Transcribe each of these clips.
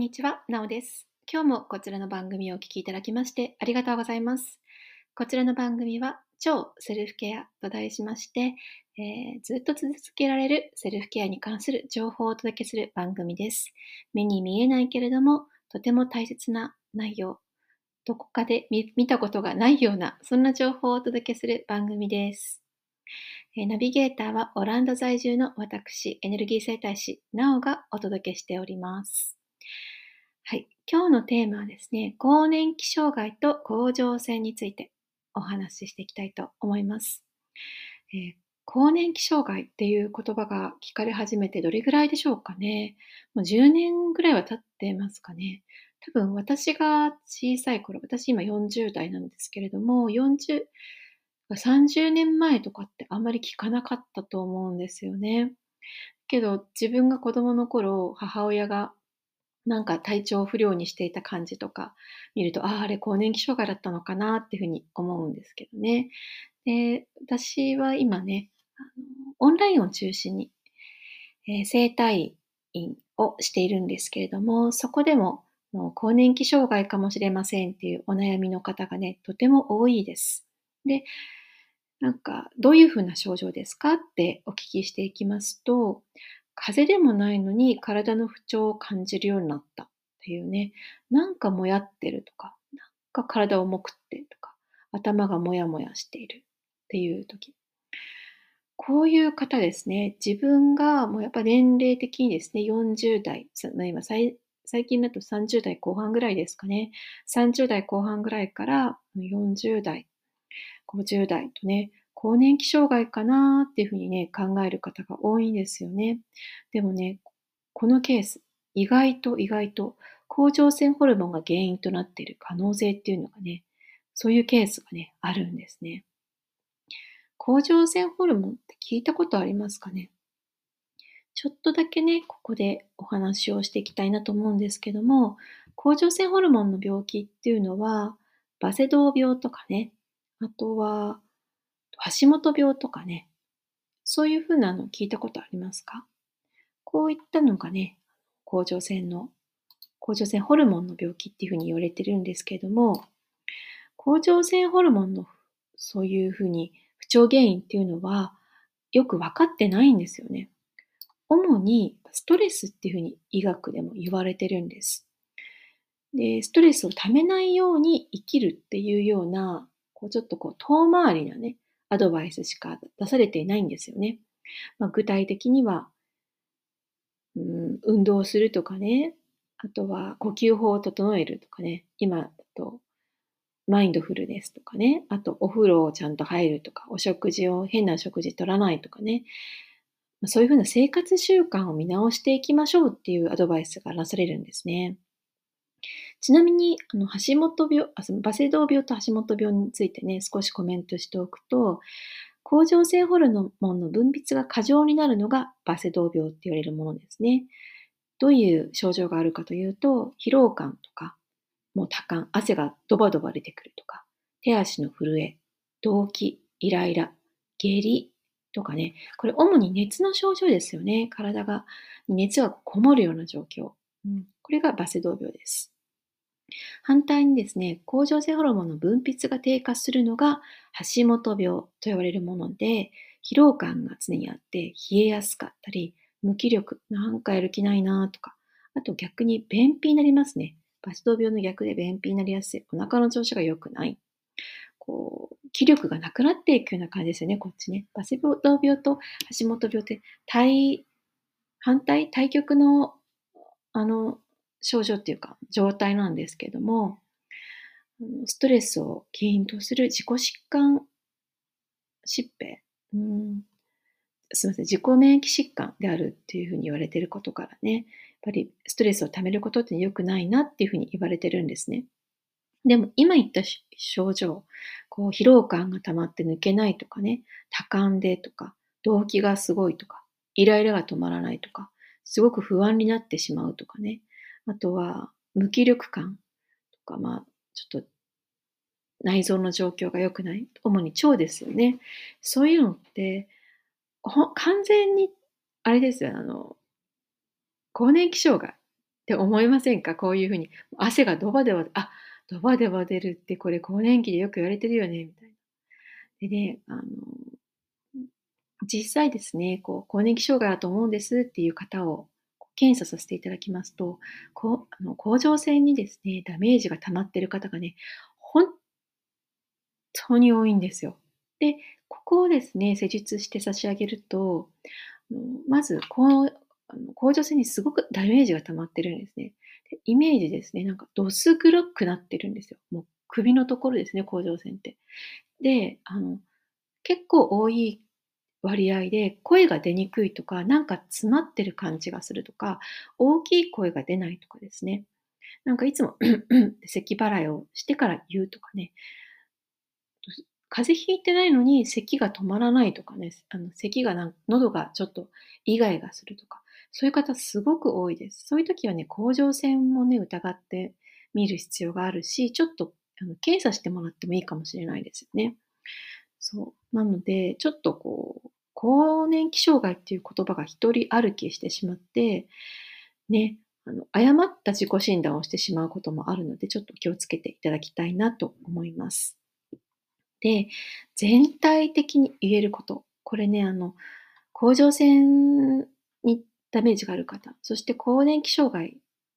こんにちは、なおです。今日もこちらの番組をお聴きいただきましてありがとうございます。こちらの番組は超セルフケアと題しまして、えー、ずっと続けられるセルフケアに関する情報をお届けする番組です。目に見えないけれども、とても大切な内容、どこかで見たことがないような、そんな情報をお届けする番組です。えナビゲーターはオランダ在住の私、エネルギー生態師、なおがお届けしております。はい。今日のテーマはですね、更年期障害と甲状腺についてお話ししていきたいと思います。えー、更年期障害っていう言葉が聞かれ始めてどれぐらいでしょうかね。もう10年ぐらいは経ってますかね。多分私が小さい頃、私今40代なんですけれども、40、30年前とかってあんまり聞かなかったと思うんですよね。けど自分が子供の頃、母親がなんか体調不良にしていた感じとか見ると、ああ、あれ更年期障害だったのかなっていうふうに思うんですけどね。で、私は今ね、オンラインを中心に、えー、生体院をしているんですけれども、そこでももう更年期障害かもしれませんっていうお悩みの方がね、とても多いです。で、なんか、どういうふうな症状ですかってお聞きしていきますと、風邪でもないのに体の不調を感じるようになったっていうね、なんかもやってるとか、なんか体重くってとか、頭がもやもやしているっていう時。こういう方ですね、自分がもうやっぱ年齢的にですね、40代、今最最近だと30代後半ぐらいですかね。30代後半ぐらいから40代、50代とね、更年期障害かなっていうふうにね、考える方が多いんですよね。でもね、このケース、意外と意外と甲状腺ホルモンが原因となっている可能性っていうのがね、そういうケースがね、あるんですね。甲状腺ホルモンって聞いたことありますかね？ちょっとだけね、ここでお話をしていきたいなと思うんですけども、甲状腺ホルモンの病気っていうのは、バセドウ病とかね、あとは橋本病とかね、そういうふうなの聞いたことありますか？こういったのがね、甲状腺の、甲状腺ホルモンの病気っていうふうに言われてるんですけども、甲状腺ホルモンのそういうふうに不調原因っていうのはよく分かってないんですよね。主にストレスっていうふうに医学でも言われてるんです。で、ストレスをためないように生きるっていうような、こうちょっとこう遠回りなね、アドバイスしか出されていないんですよね。まあ、具体的には、うん、運動するとかね、あとは呼吸法を整えるとかね、今だとマインドフルネスとかね、あとお風呂をちゃんと入るとか、お食事を変な食事取らないとかね、そういうふうな生活習慣を見直していきましょうっていうアドバイスがなされるんですね。ちなみに、あの、橋本病、あそのバセドウ病と橋本病についてね、少しコメントしておくと、甲状腺ホルモンの分泌が過剰になるのがバセドウ病って言われるものですね。どういう症状があるかというと、疲労感とか、もう多感、汗がドバドバ出てくるとか、手足の震え、動悸、イライラ、下痢とかね、これ主に熱の症状ですよね。体が、熱がこもるような状況。うん、これがバセドウ病です。反対にですね、甲状腺ホルモンの分泌が低下するのが橋本病と言われるもので、疲労感が常にあって冷えやすかったり、無気力、なんかやる気ないなとか、あと逆に便秘になりますね。バスト病の逆で便秘になりやすい。お腹の調子が良くない。こう、気力がなくなっていくような感じですよね、こっちね。バセドウ病と橋本病って対、反対、対極の、あの、症状っていうか状態なんですけども、ストレスを原因とする自己疾患疾病、うん、すみません、自己免疫疾患であるっていうふうに言われていることからね、やっぱりストレスを溜めることって良くないなっていうふうに言われてるんですね。でも今言った症状、こう疲労感が溜まって抜けないとかね、多感でとか、動悸がすごいとか、イライラが止まらないとか、すごく不安になってしまうとかね、あとは無気力感とか、まあ、ちょっと内臓の状況が良くない。主に腸ですよね。そういうのって、完全に、あれですよ、あの、更年期障害って思いませんか？こういうふうに。汗がドバドバ、あ、ドバドバ出るってこれ更年期でよく言われてるよね、みたいな。でね、あの、実際ですね、こう、更年期障害だと思うんですっていう方を検査させていただきますと、こうあの甲状腺にですね、ダメージが溜まっている方がね、本当に多いんですよ。で、ここをですね、施術して差し上げると、まずこう甲状腺にすごくダメージが溜まってるんですね。イメージですね、なんかどす黒くなってるんですよ。もう首のところですね、甲状腺って。で、あの結構多い割合で声が出にくいとか、なんか詰まってる感じがするとか、大きい声が出ないとかですね。なんかいつも 咳払いをしてから言うとかね。風邪ひいてないのに咳が止まらないとかね、あの咳がなん喉がちょっとイガイガするとか、そういう方すごく多いです。そういう時はね、甲状腺もね、疑ってみる必要があるし、ちょっとあの検査してもらってもいいかもしれないですよね。そう。なので、ちょっとこう、更年期障害っていう言葉が一人歩きしてしまって、ね、あの誤った自己診断をしてしまうこともあるので、ちょっと気をつけていただきたいなと思います。で、全体的に言えること。これね、あの、甲状腺にダメージがある方、そして更年期障害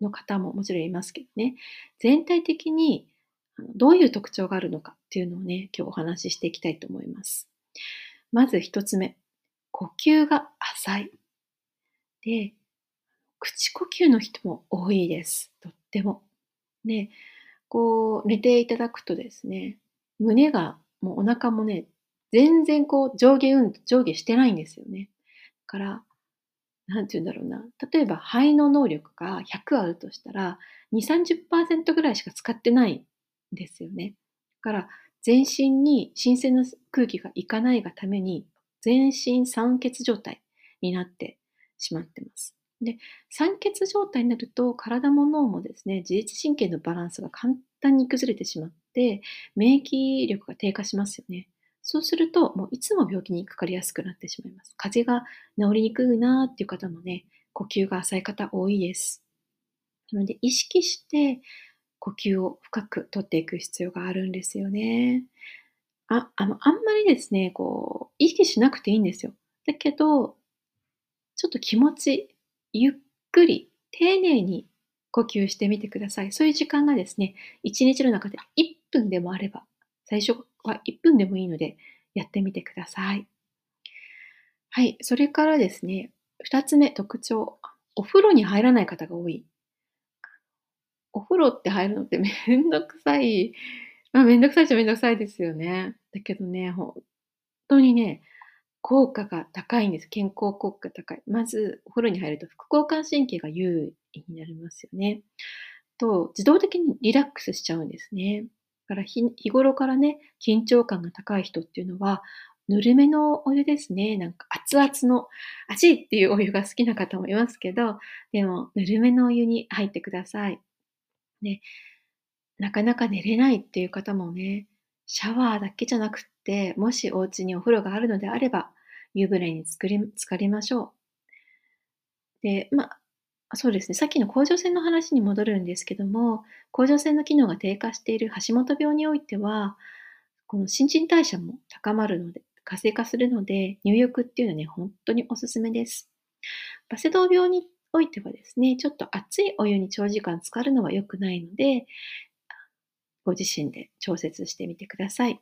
の方ももちろんいますけどね、全体的にどういう特徴があるのかっていうのをね、今日お話ししていきたいと思います。まず一つ目、呼吸が浅い。で、口呼吸の人も多いです。とっても。で、こう寝ていただくとですね、胸がもうお腹もね、全然こう上下運動、上下してないんですよね。だから、なんて言うんだろうな。例えば肺の能力が100あるとしたら、2、30%ぐらいしか使ってないんですよね。だから、全身に新鮮な空気がいかないがために、全身酸欠状態になってしまってます。で、酸欠状態になると体も脳もですね、自律神経のバランスが簡単に崩れてしまって、免疫力が低下しますよね。そうすると、もういつも病気にかかりやすくなってしまいます。風邪が治りにくいなっていう方もね、呼吸が浅い方多いです。なので、意識して呼吸を深くとっていく必要があるんですよね。あ、あの、あんまりですね、こう、意識しなくていいんですよ。だけど、ちょっと気持ち、ゆっくり、丁寧に呼吸してみてください。そういう時間がですね、一日の中で1分でもあれば、最初は1分でもいいので、やってみてください。はい。それからですね、2つ目、特徴。お風呂に入らない方が多い。お風呂って入るのってめんどくさい。まあ、めんどくさいっちゃめんどくさいですよね。だけどね、本当にね、効果が高いんです。健康効果高い。まず、お風呂に入ると副交感神経が優位になりますよね。と、自動的にリラックスしちゃうんですね。だから日頃からね、緊張感が高い人っていうのは、ぬるめのお湯ですね。なんか熱々の、熱いっていうお湯が好きな方もいますけど、でも、ぬるめのお湯に入ってください。で、なかなか寝れないっていう方もね、シャワーだけじゃなくって、もしお家にお風呂があるのであれば、湯船につり浸かりましょう。で、まあ、そうですね、さっきの甲状腺の話に戻るんですけども、甲状腺の機能が低下している橋本病においては、この新陳代謝も高まるので、活性化するので、入浴っていうのはね、本当におすすめです。バセドウ病においてはですね、ちょっと熱いお湯に長時間浸かるのは良くないので、ご自身で調節してみてください。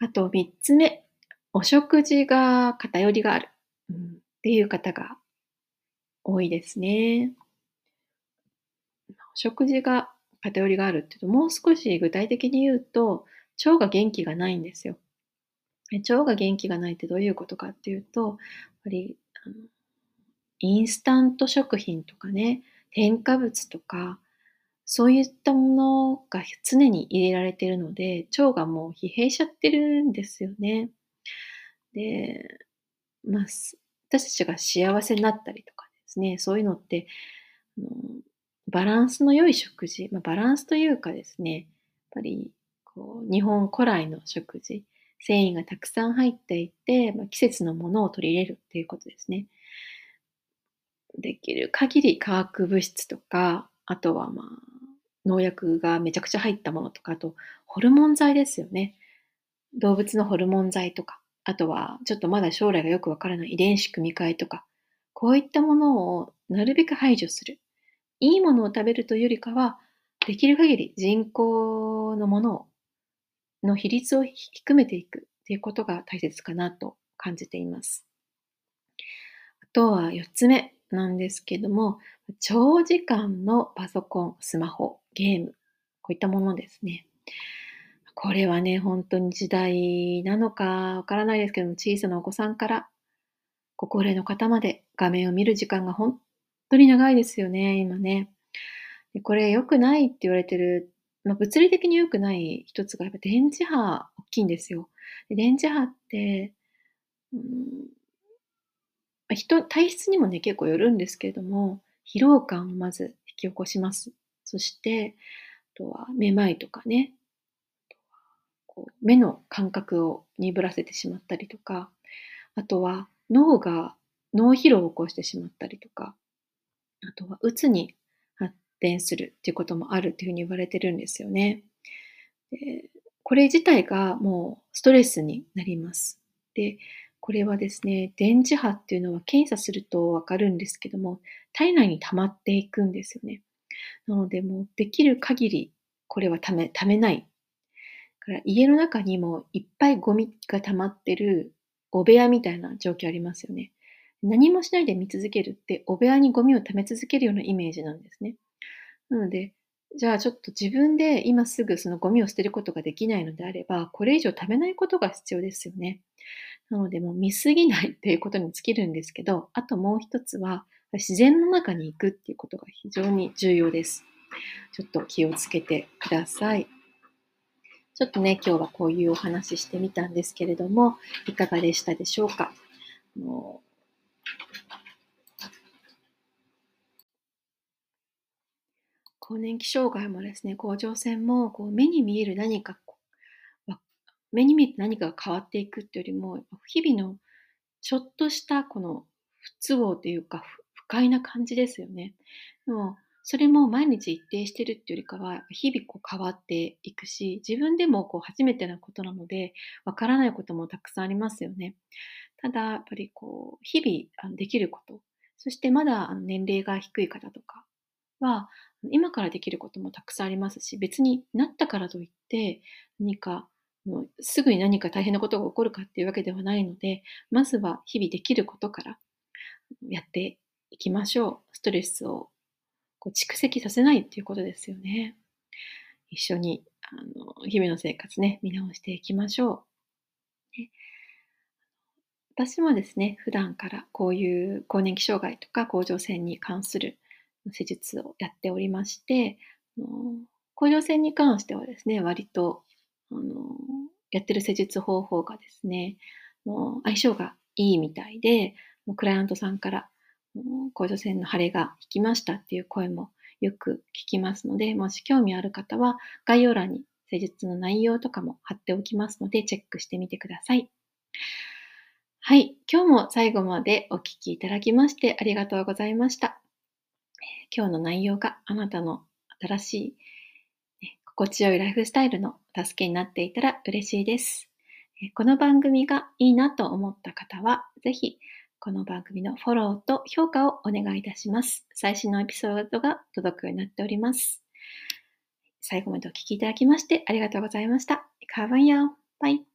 あと3つ目、お食事が偏りがある、うん、っていう方が多いですね。お食事が偏りがあるっていうと、もう少し具体的に言うと、腸が元気がないんですよ。腸が元気がないってどういうことかっていうと、やっぱりあのインスタント食品とかね、添加物とか、そういったものが常に入れられているので、腸がもう疲弊しちゃってるんですよね。で、まあ、私たちが幸せになったりとかですね、そういうのって、あのバランスの良い食事、まあ、バランスというかですね、やっぱりこう日本古来の食事、繊維がたくさん入っていて、まあ、季節のものを取り入れるっていうことですね。できる限り化学物質とか、あとはまあ、農薬がめちゃくちゃ入ったものとか、あと、ホルモン剤ですよね。動物のホルモン剤とか、あとは、ちょっとまだ将来がよくわからない遺伝子組み換えとか、こういったものをなるべく排除する。いいものを食べるというよりかは、できる限り人工のものをの比率を低めていくということが大切かなと感じています。あとは4つ目なんですけども、長時間のパソコン、スマホ、ゲーム、こういったものですね。これはね、本当に時代なのかわからないですけども、小さなお子さんからご高齢の方まで画面を見る時間が本当に長いですよね、今ね。でこれ良くないって言われてる、まあ、物理的に良くない一つがやっぱ電磁波大きいんですよ。で電磁波って、うん、人、体質にもね、結構よるんですけれども、疲労感をまず引き起こします。そして、あとはめまいとかね、こう目の感覚を鈍らせてしまったりとか、あとは脳が脳疲労を起こしてしまったりとか、あとはうつに発展するっていうこともあるっていうふうに言われてるんですよね。でこれ自体がもうストレスになります。で、これはですね、電磁波っていうのは検査するとわかるんですけども、体内に溜まっていくんですよね。なので、もうできる限りこれはため、ためない。から家の中にもいっぱいゴミが溜まってるお部屋みたいな状況ありますよね。何もしないで見続けるって、お部屋にゴミを溜め続けるようなイメージなんですね。なので、じゃあちょっと自分で今すぐそのゴミを捨てることができないのであれば、これ以上食べないことが必要ですよね。なので、もう見すぎないっていうことに尽きるんですけど、あともう一つは、自然の中に行くっていうことが非常に重要です。ちょっと気をつけてください。ちょっとね、今日はこういうお話してみたんですけれども、いかがでしたでしょうか？あの更年期障害もですね、甲状腺もこう目に見える何か、目に見えて何かが変わっていくっていうよりも、日々のちょっとしたこの不都合というか快な感じですよね。でもそれも毎日一定してるっていうよりかは、日々こう変わっていくし、自分でもこう初めてなことなので、わからないこともたくさんありますよね。ただ、やっぱりこう、日々できること、そしてまだ年齢が低い方とかは、今からできることもたくさんありますし、別になったからといって何かすぐに何か大変なことが起こるかっていうわけではないので、まずは日々できることからやっていきましょう。ストレスをこう蓄積させないっていうことですよね。一緒にあの日々の生活ね、見直していきましょう。私もですね、普段からこういう更年期障害とか甲状腺に関する施術をやっておりまして、甲状腺に関してはですね、割とあのやってる施術方法がですね、もう相性がいいみたいで、クライアントさんから甲状腺の腫れが引きましたっていう声もよく聞きますので、もし興味ある方は概要欄に施術の内容とかも貼っておきますので、チェックしてみてください。はい。今日も最後までお聴きいただきましてありがとうございました。今日の内容があなたの新しい、ね、心地よいライフスタイルの助けになっていたら嬉しいです。この番組がいいなと思った方は、ぜひこの番組のフォローと評価をお願いいたします。最新のエピソードが届くようになっております。最後までお聴きいただきましてありがとうございました。カーバンヤー。バイ。